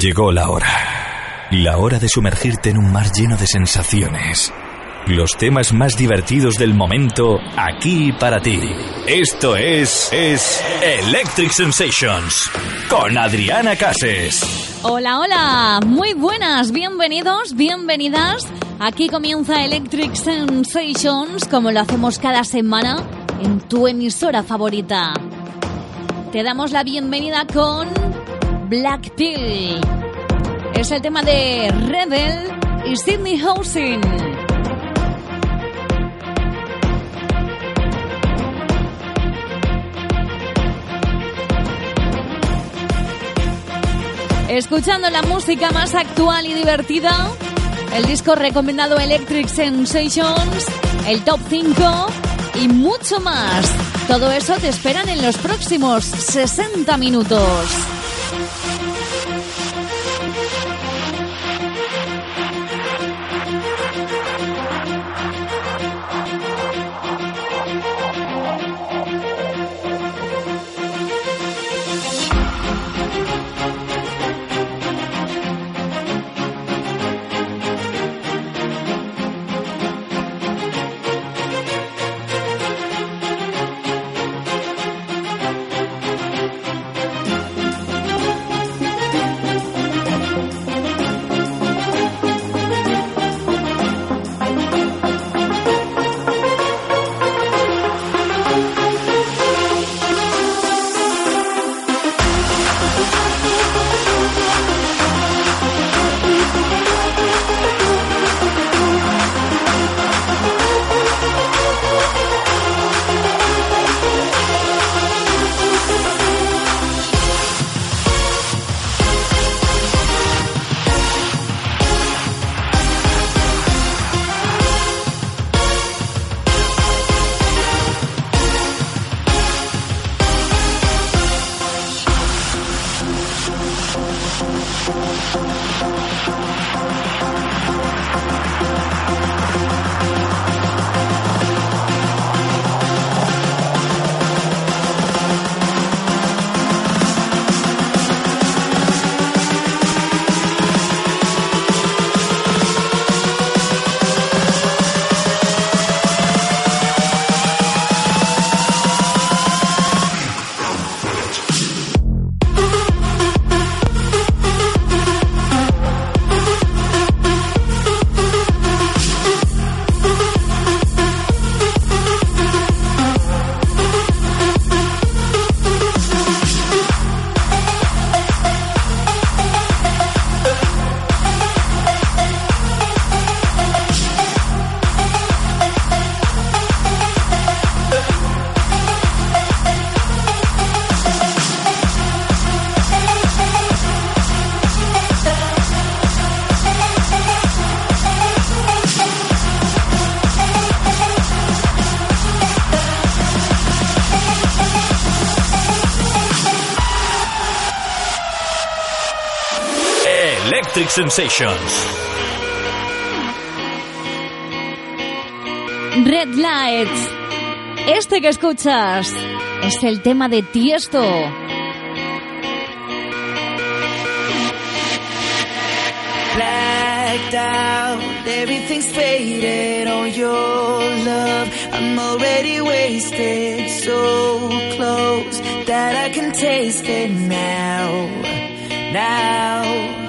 Llegó la hora. La hora de sumergirte en un mar lleno de sensaciones. Los temas más divertidos del momento aquí para ti. Esto es es Electric Sensations con Adriana Cases. Hola, hola, muy buenas, bienvenidos, bienvenidas. Aquí comienza Electric Sensations como lo hacemos cada semana en tu emisora favorita. Te damos la bienvenida con Black Pill. Es el tema de Rebel y Sydney Housing. Escuchando la música más actual y divertida, el disco recomendado Electric Sensations, el top 5 y mucho más. Todo eso te esperan en los próximos 60 minutos. Sensations. Red Lights. Este que escuchas es el tema de Tiesto. Blacked out, everything's faded on your love. I'm already wasted, so close that I can taste it now. Now.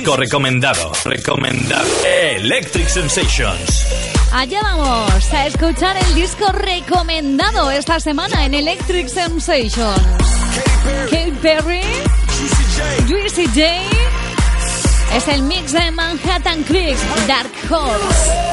disco recomendado. Recomendado. Electric Sensations. Allá vamos a escuchar el disco recomendado esta semana en Electric Sensations. Kate Perry, Juicy J. Es el mix de Manhattan Creek, Dark Horse.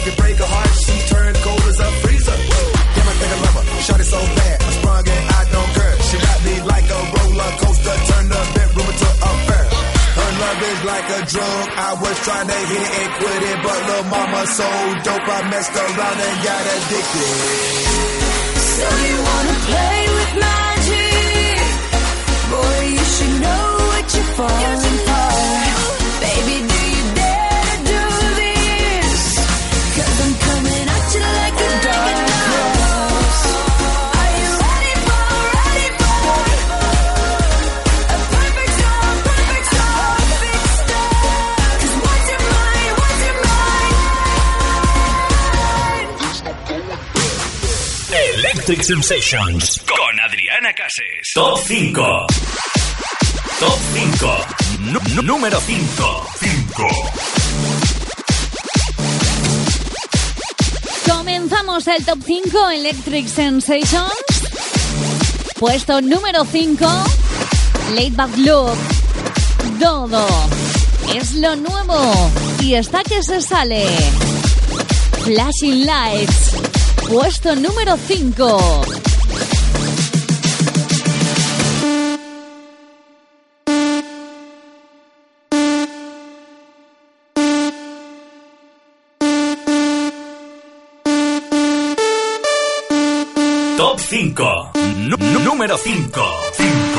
if you break a heart, she turns cold as a freezer. Damn, I think I love her. Shot it so bad, I sprung and I don't care. She got me like a roller coaster, turn the bedroom into a fair. Her love is like a drug. I was trying to hit it and quit it, but little mama so dope, I messed around and got addicted. So you wanna play with magic? Boy, you should know what you're falling for. Electric Sensations con Adriana Cases. Top 5. Top 5. Nu- número 5. 5. Comenzamos el top 5 Electric Sensations. Puesto número 5, Laid Back Look. Dodo. Es lo nuevo y está que se sale. Flashing Lights. Puesto número 5. Top 5. Nu- nu- número 5. 5.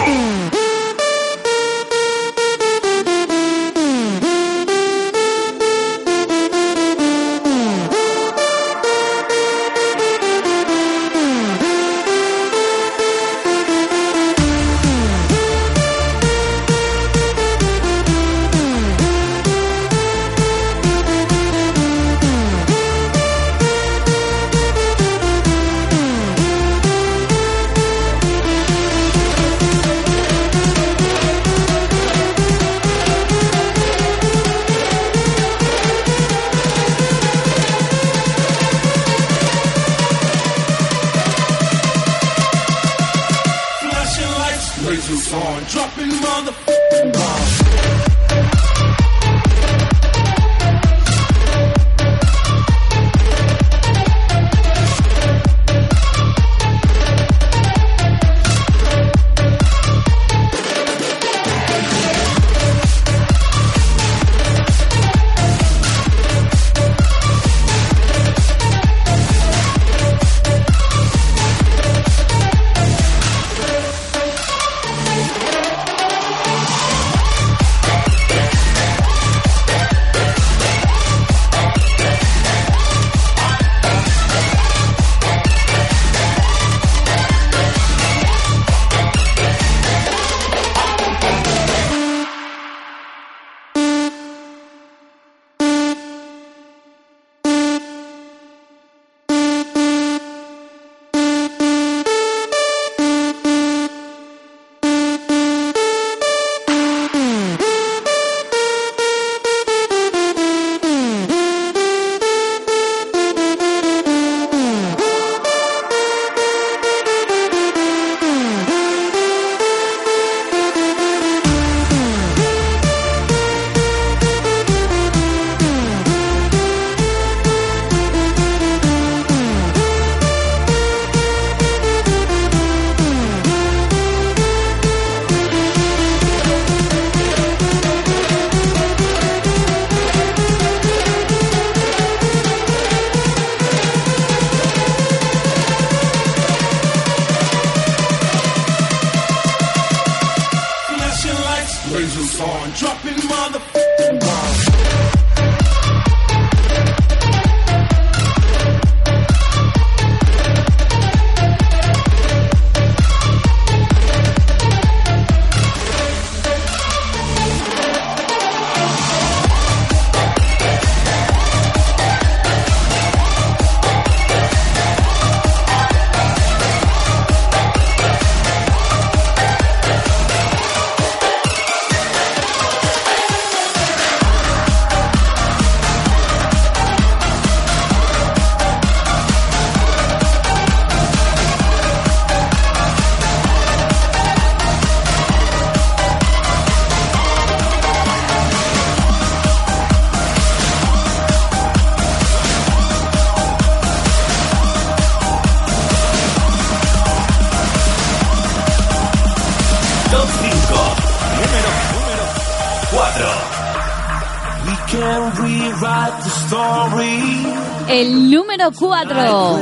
4.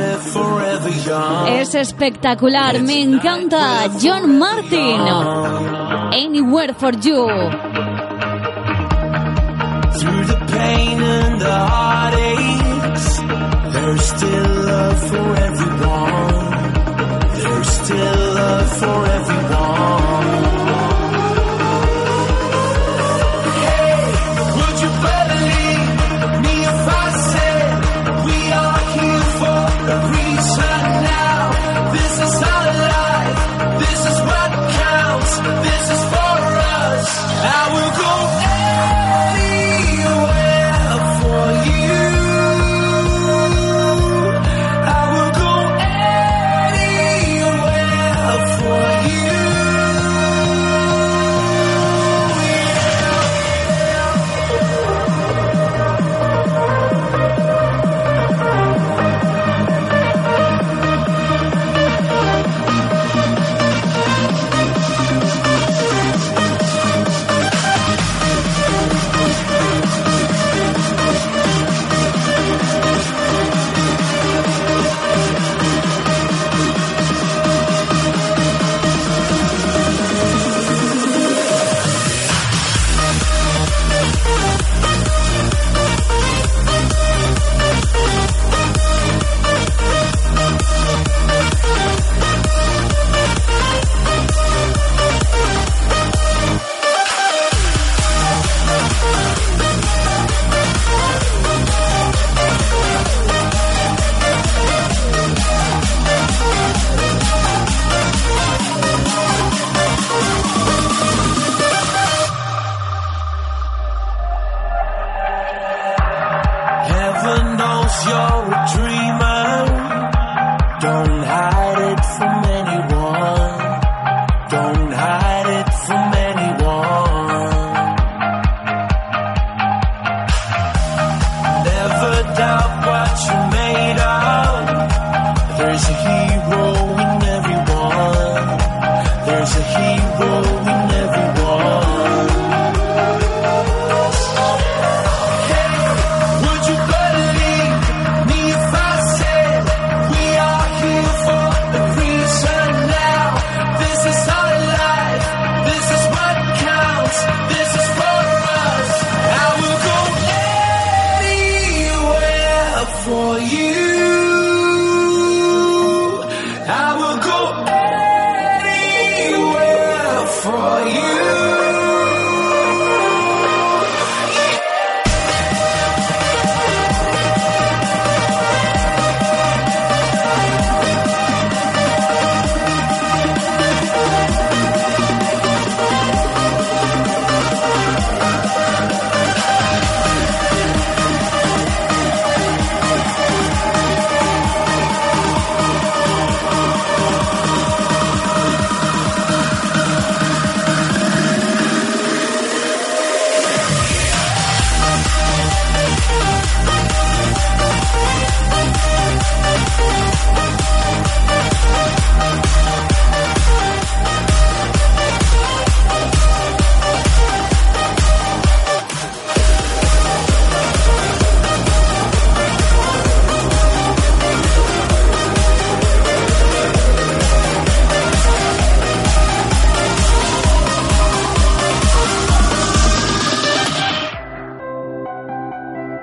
Es espectacular, me encanta. John Martin. Anywhere for You. Through the pain and the heartaches, there's still love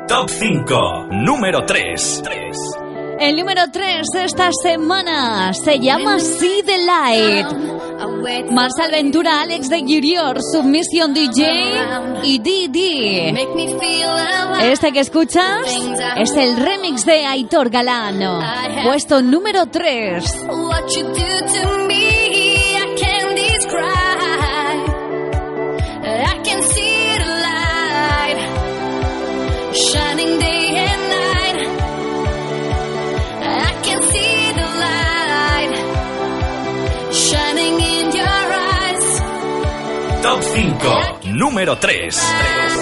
Top 5, número 3. El número 3 de esta semana se llama See the Light. Marcel Ventura, Alex de Junior, Submission DJ y Didi. Este que escuchas es el remix de Aitor Galano. Puesto número 3. Top 5. Número 3.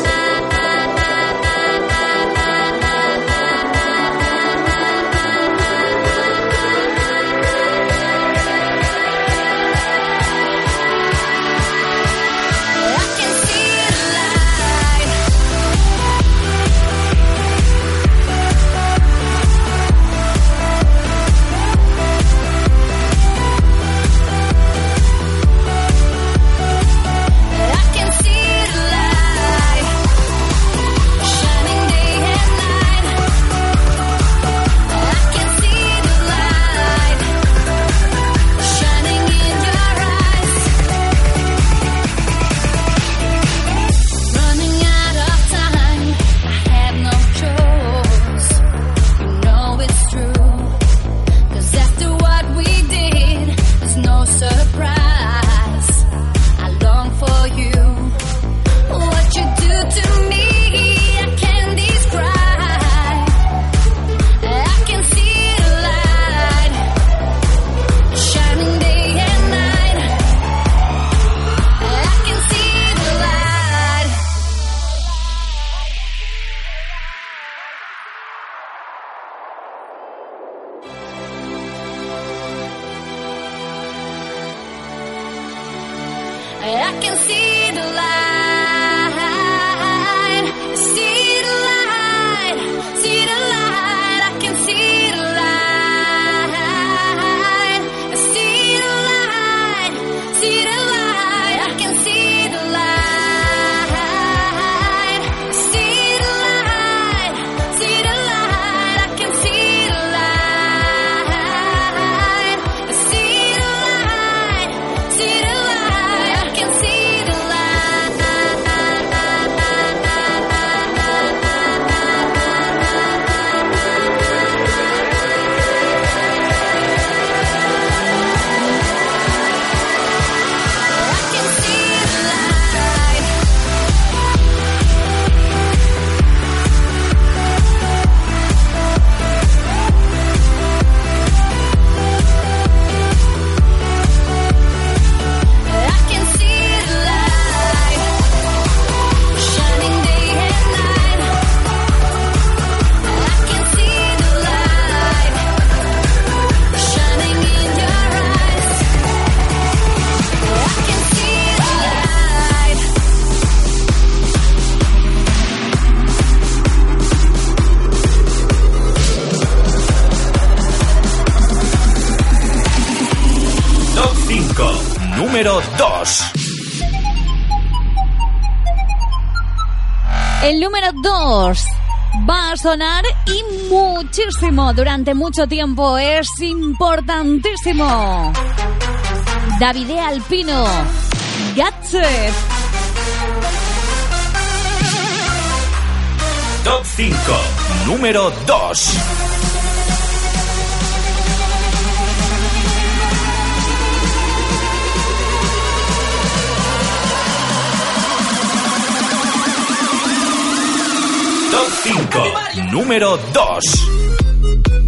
El número 2 va a sonar y muchísimo durante mucho tiempo. Es importantísimo. Davide Alpino. Gatset. Top 5, número 2. Top 5, número 2.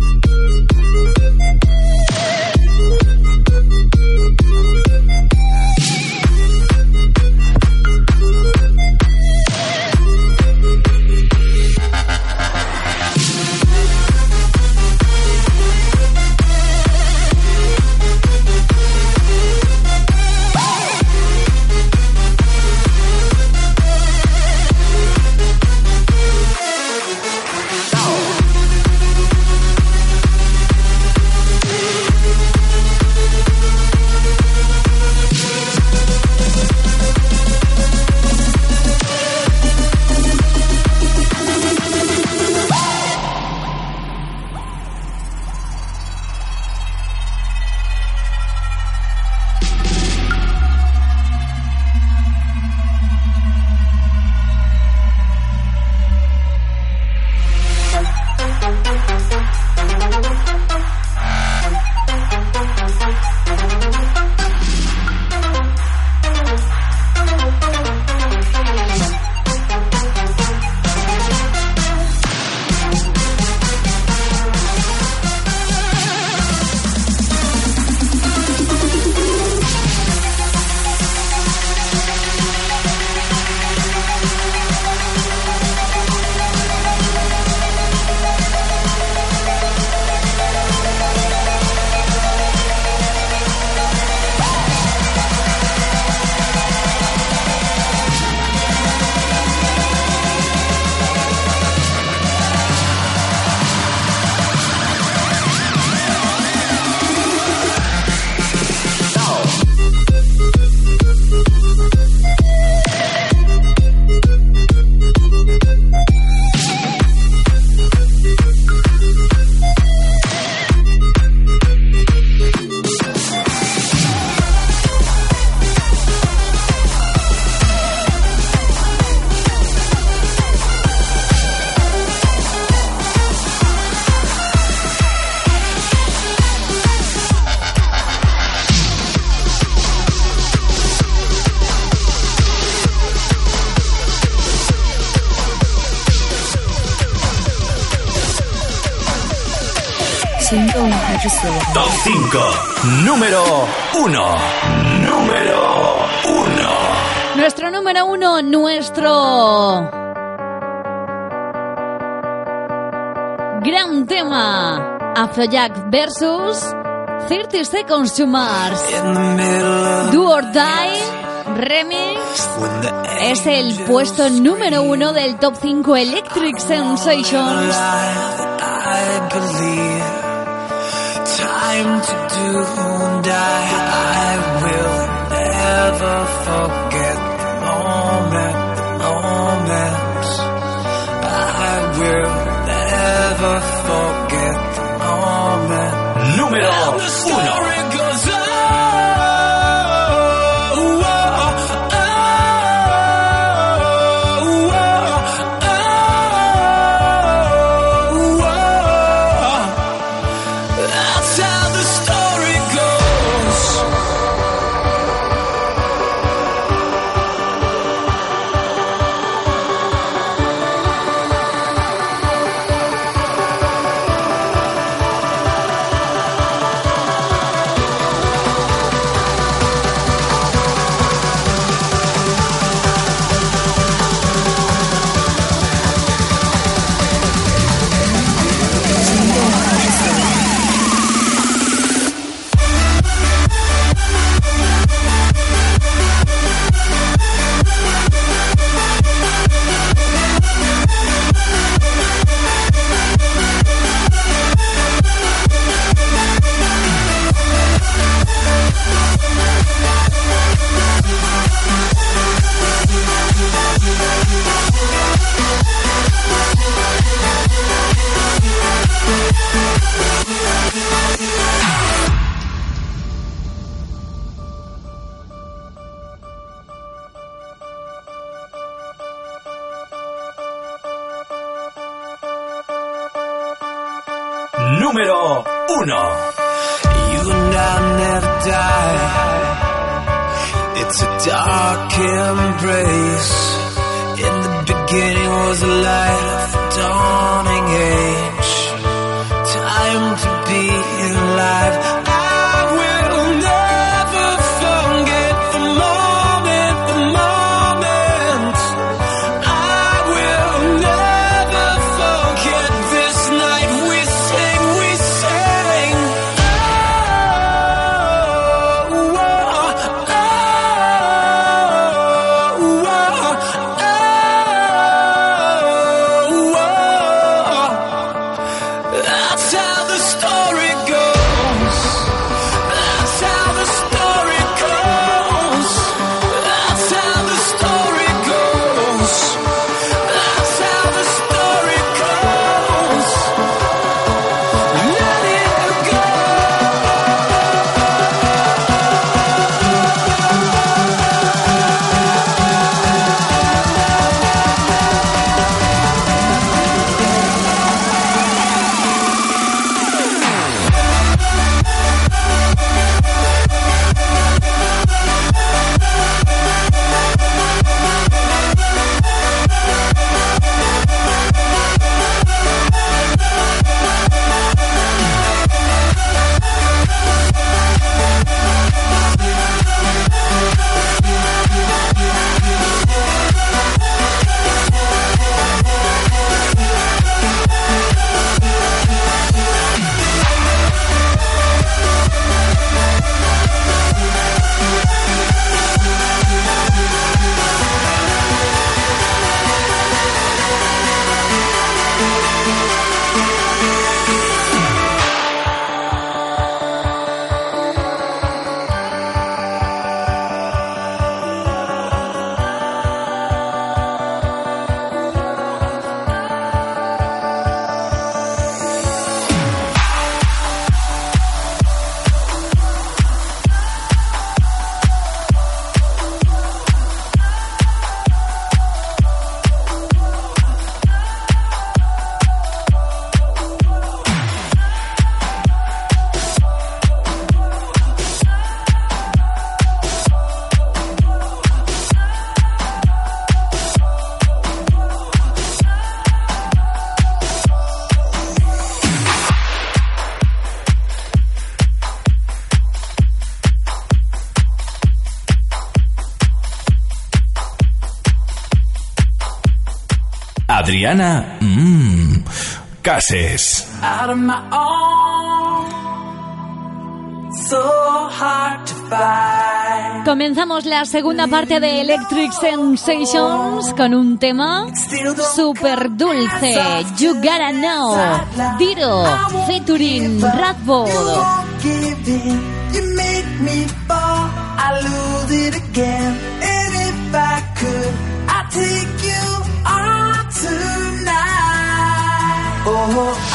5, número 1. Número 1. Nuestro número uno, nuestro gran tema, Afrojack versus 30 Seconds to Mars. In the middle of Do or Die Remix es el puesto número uno del top 5 Electric Sensations. Time to do and die. I beginning was a light of the dawning age. Time to be alive. Adriana mmm, Cases. Out of my own, so hard to. Comenzamos la segunda parte de Electric Sensations con un tema super dulce. You gotta know. Diro, featuring Radbold. You make me fall, I lose it again. Oh.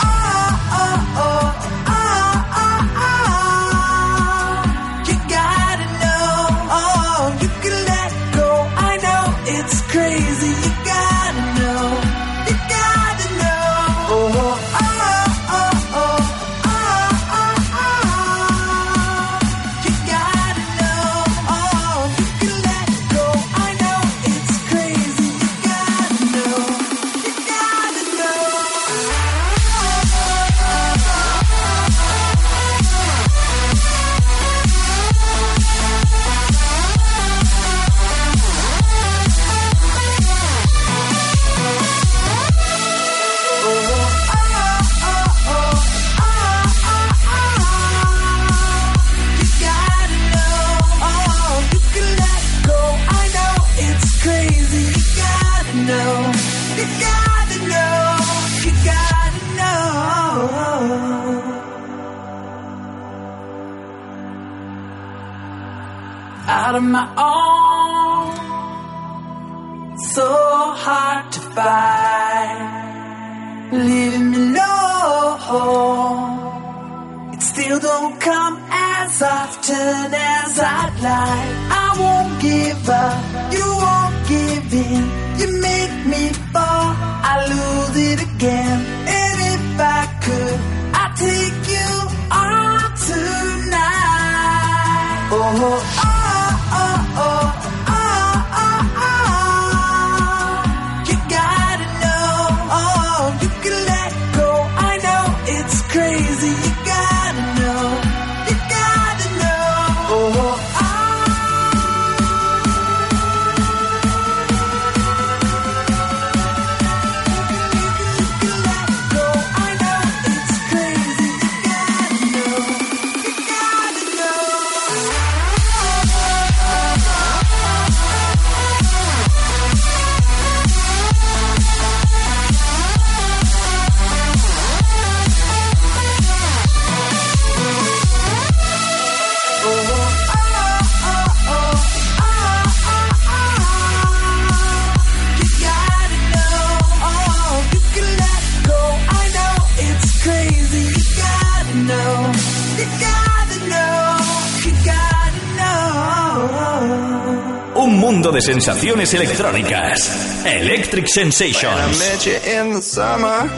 De sensaciones electrónicas. Electric Sensations. met you in the summer.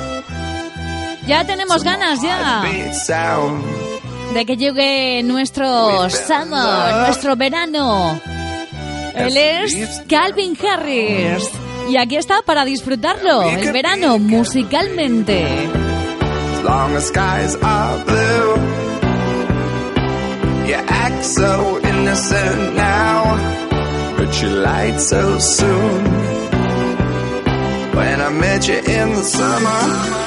Ya tenemos ganas ya de que llegue nuestro summer, nuestro verano. Él es Calvin Harris. Y aquí está para disfrutarlo, el verano musicalmente. As long as skies are blue. You act so innocent now, you lied so soon. When I met you in the summer.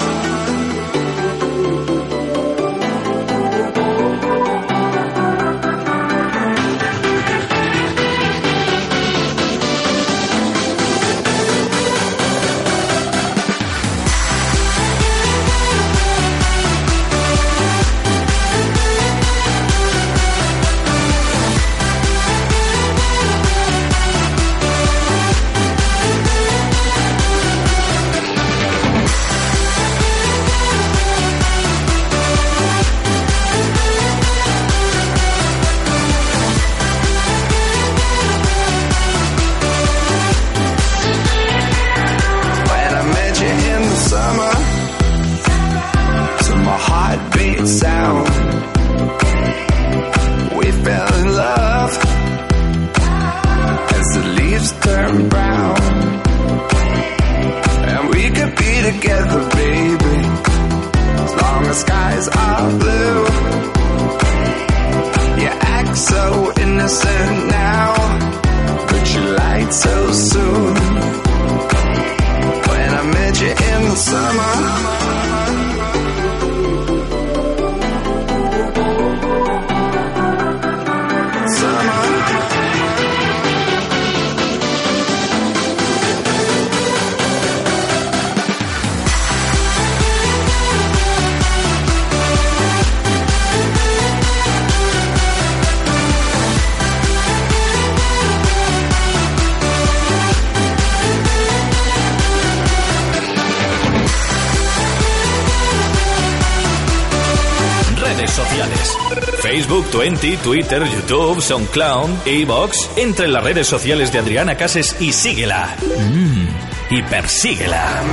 Twenty, Twitter, YouTube, SoundCloud, Evox. Entra en las redes sociales de Adriana Cases y síguela. Mm, y persíguela.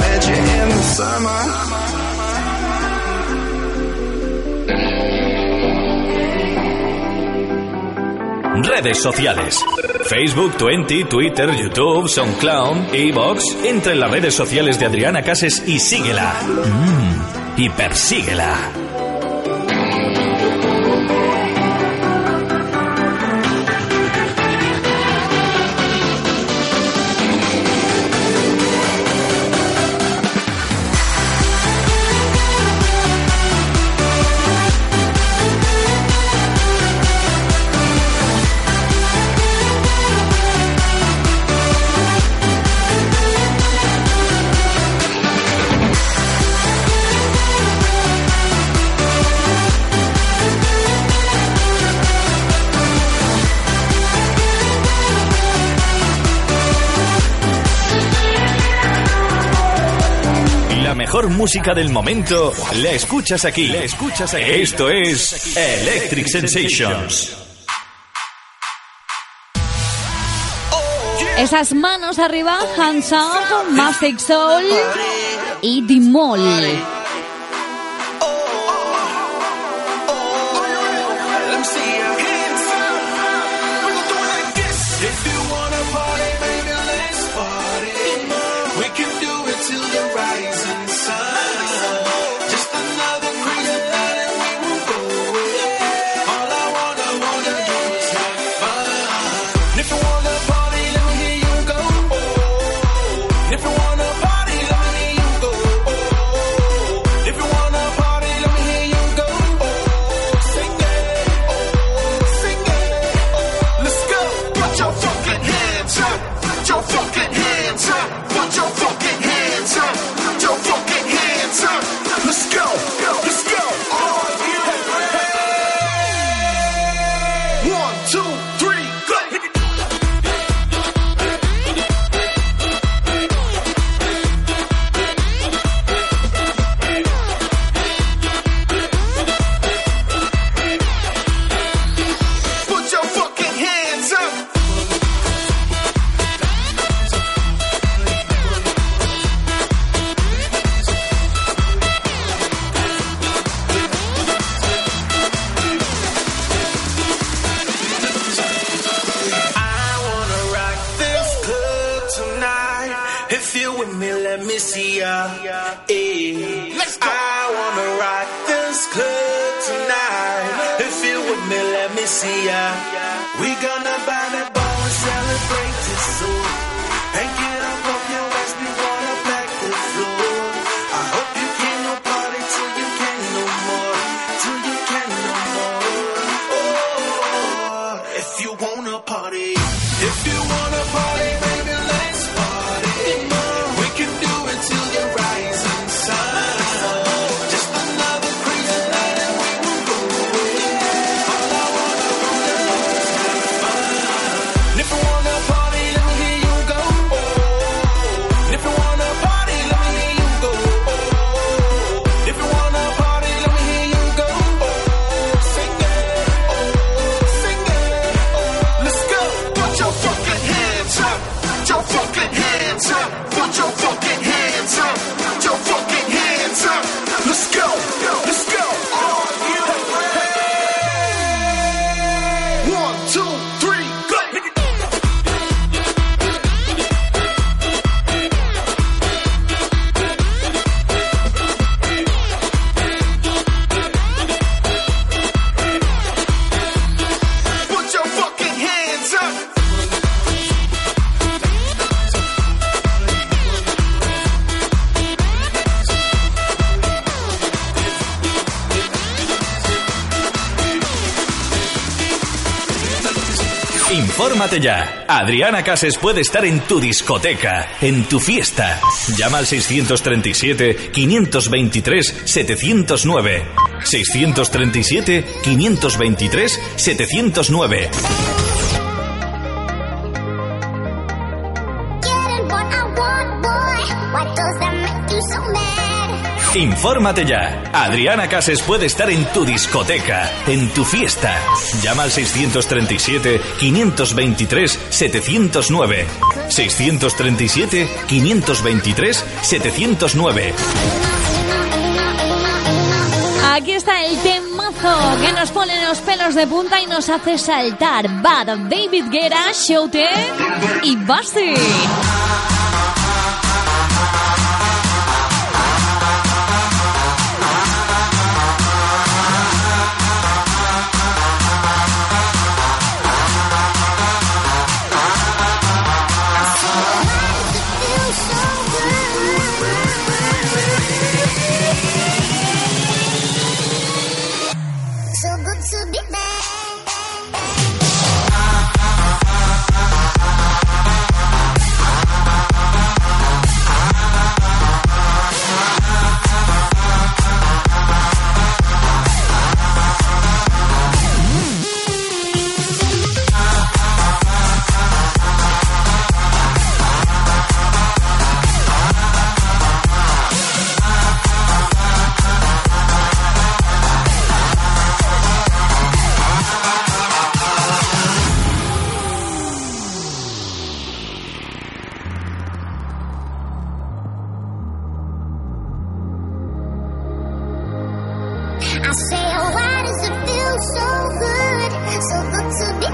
Redes sociales. Facebook, Twenty, Twitter, YouTube, SoundCloud, Evox. Entra en las redes sociales de Adriana Cases y síguela. Mm, y persíguela. Mejor música del momento la escuchas aquí. La escuchas aquí. Esto es Electric Sensations. Esas manos arriba, hands up, Mastic Soul y Dimol. see ya. We got Infórmate ya. Adriana Cases puede estar en tu discoteca, en tu fiesta. Llama al 637-523-709. 637-523-709. Infórmate ya. Adriana Cases puede estar en tu discoteca, en tu fiesta. Llama al 637-523-709. 637-523-709. Aquí está el temazo que nos pone los pelos de punta y nos hace saltar. Bad David Guerra, Showtech y Basti. I say, oh, why does it feel so good? So good to be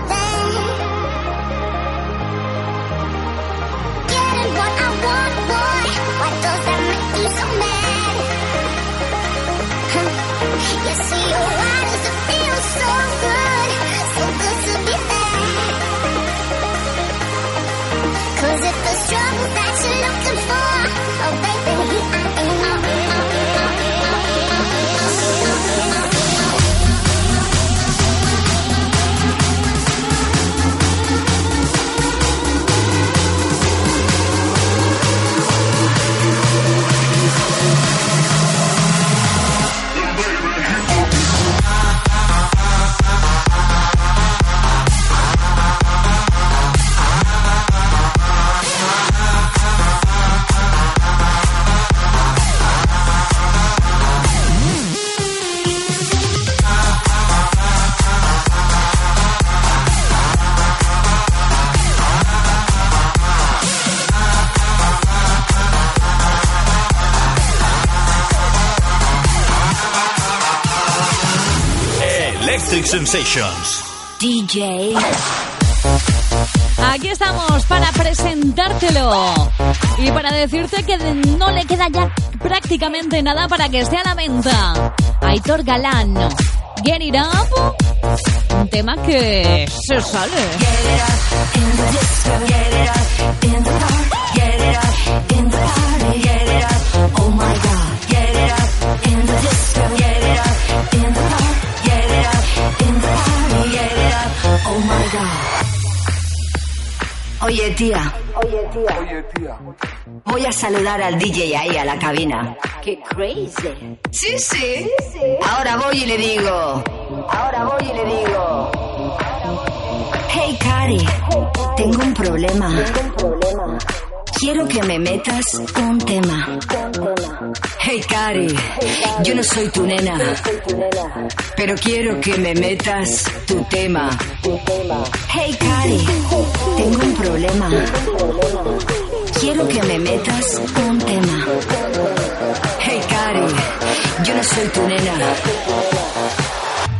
Sensations. DJ. Aquí estamos para presentártelo y para decirte que no le queda ya prácticamente nada para que esté a la venta. Aitor Galán, Get It Up, un tema que se sale. Get it up Oye, tía. Oye, tía. Voy a saludar al DJ ahí a la cabina. ¡Qué crazy! Sí, sí. Ahora voy y le digo. Ahora voy y le digo. Hey, Cari. Tengo un problema. Quiero que me metas un tema. Hey, Cari. Yo no soy tu nena. Pero quiero que me metas tu tema. Hey, Cari. Tengo un problema. Quiero que me metas un tema. Hey, Cari. Yo no soy tu nena.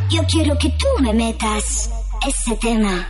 Yo quiero que tú me metas ese tema.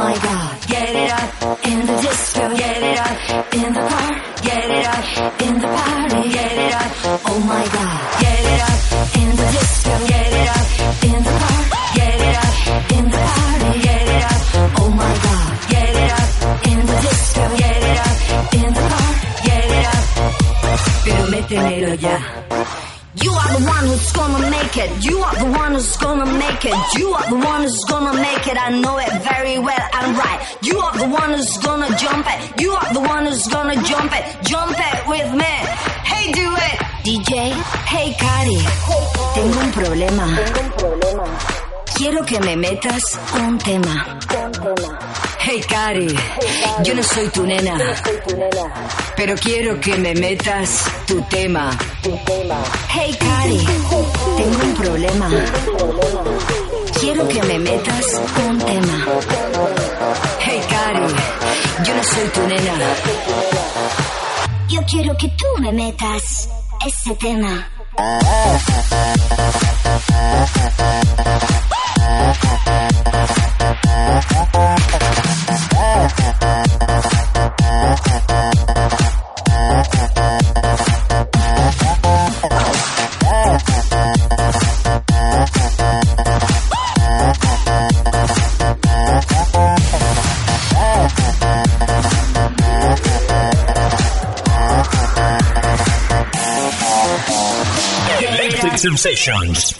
my god. Get it up in the disco. Get it up in the car. Get it up in the party. Get it up. Oh my god. Get it up in the disco. Get it up in the car. Get it up in the party. Get it up. Oh my god. Get it up in the disco. Get it up in the car. Get it up. Pero métemelo ya. It. You are the one who's gonna make it. You are the one who's gonna make it. I know it very well and right. You are the one who's gonna jump it. You are the one who's gonna jump it. Jump it with me. Hey, do it. DJ. Hey, Cari. Tengo un problema. Tengo un problema. Quiero que me metas un tema. un tema. Hey, Cari. Yo no soy tu nena. Pero quiero que me metas tu tema. Hey, Cari, tengo un problema. Quiero que me metas un tema. Hey, Cari, yo no soy tu nena. Yo quiero que tú me metas ese tema. Electric Sensations. con Adriana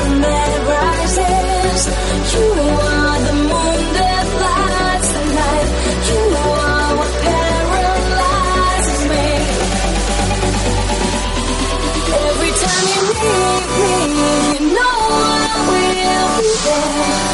Lord.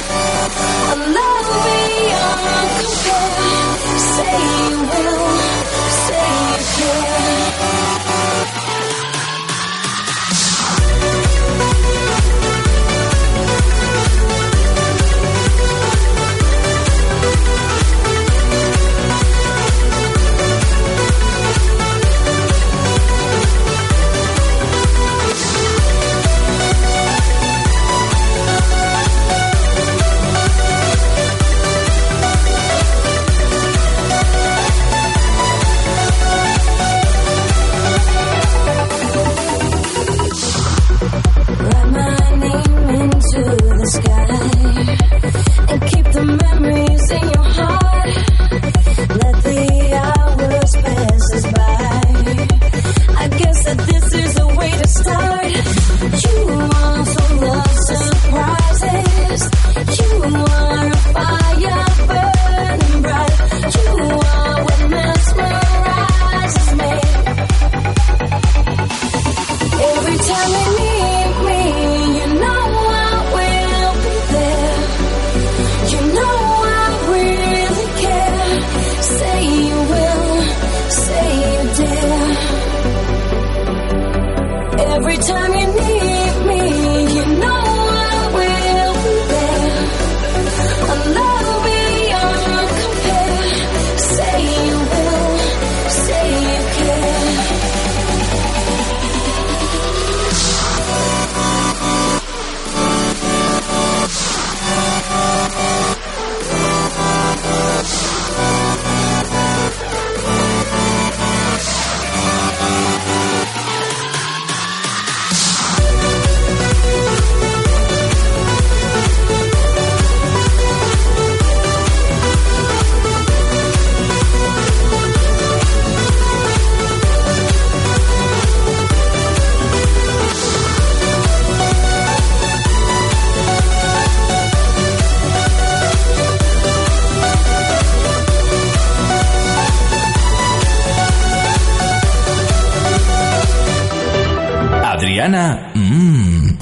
Mmm,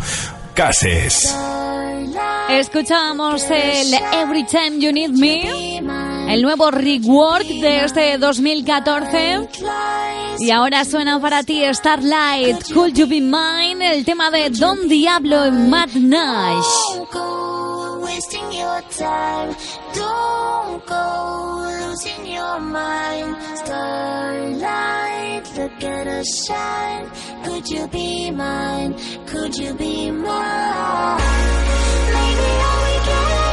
Cases. Escuchamos el Every Time You Need Me, el nuevo rework de este 2014. Y ahora suena para ti Starlight, Could You Be Mine, el tema de Don Diablo en Mad Nash. Don't go wasting your time. Don't go losing your mind. Starlight, look at us shine. Could you be mine? Could you be mine? Maybe all we get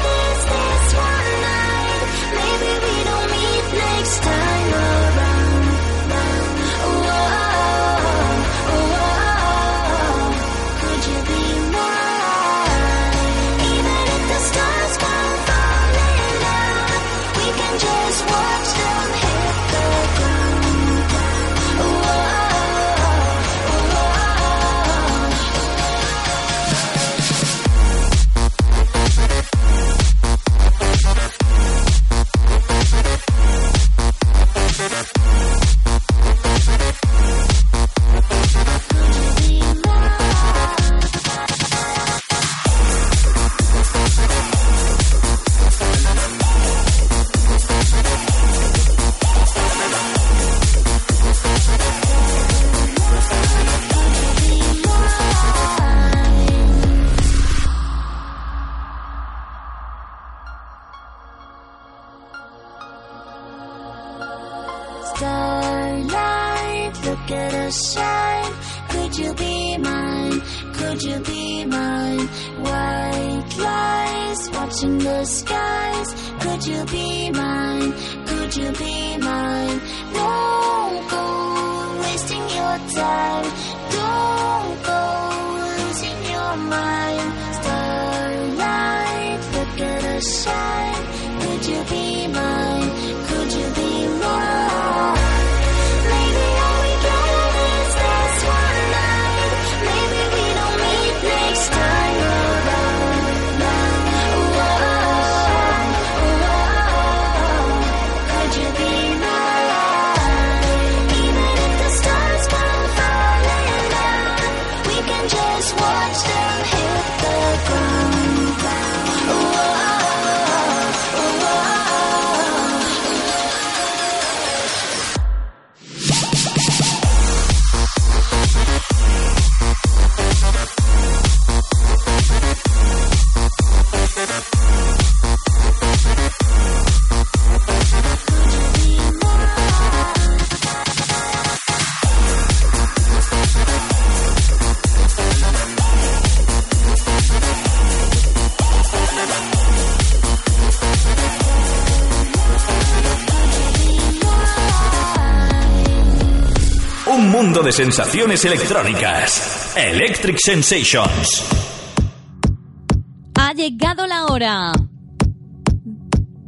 mundo de sensaciones electrónicas. Electric Sensations. Ha llegado la hora.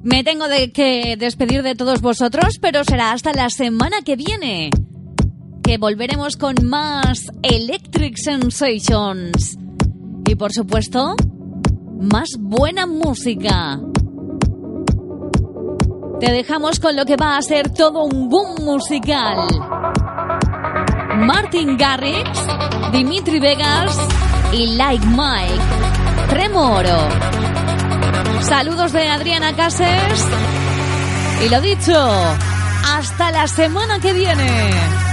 Me tengo de que despedir de todos vosotros, pero será hasta la semana que viene. Que volveremos con más Electric Sensations. Y por supuesto, más buena música. Te dejamos con lo que va a ser todo un boom musical. Martin Garrix, Dimitri Vegas y Like Mike. Tremoro. Saludos de Adriana Cases. Y lo dicho, hasta la semana que viene.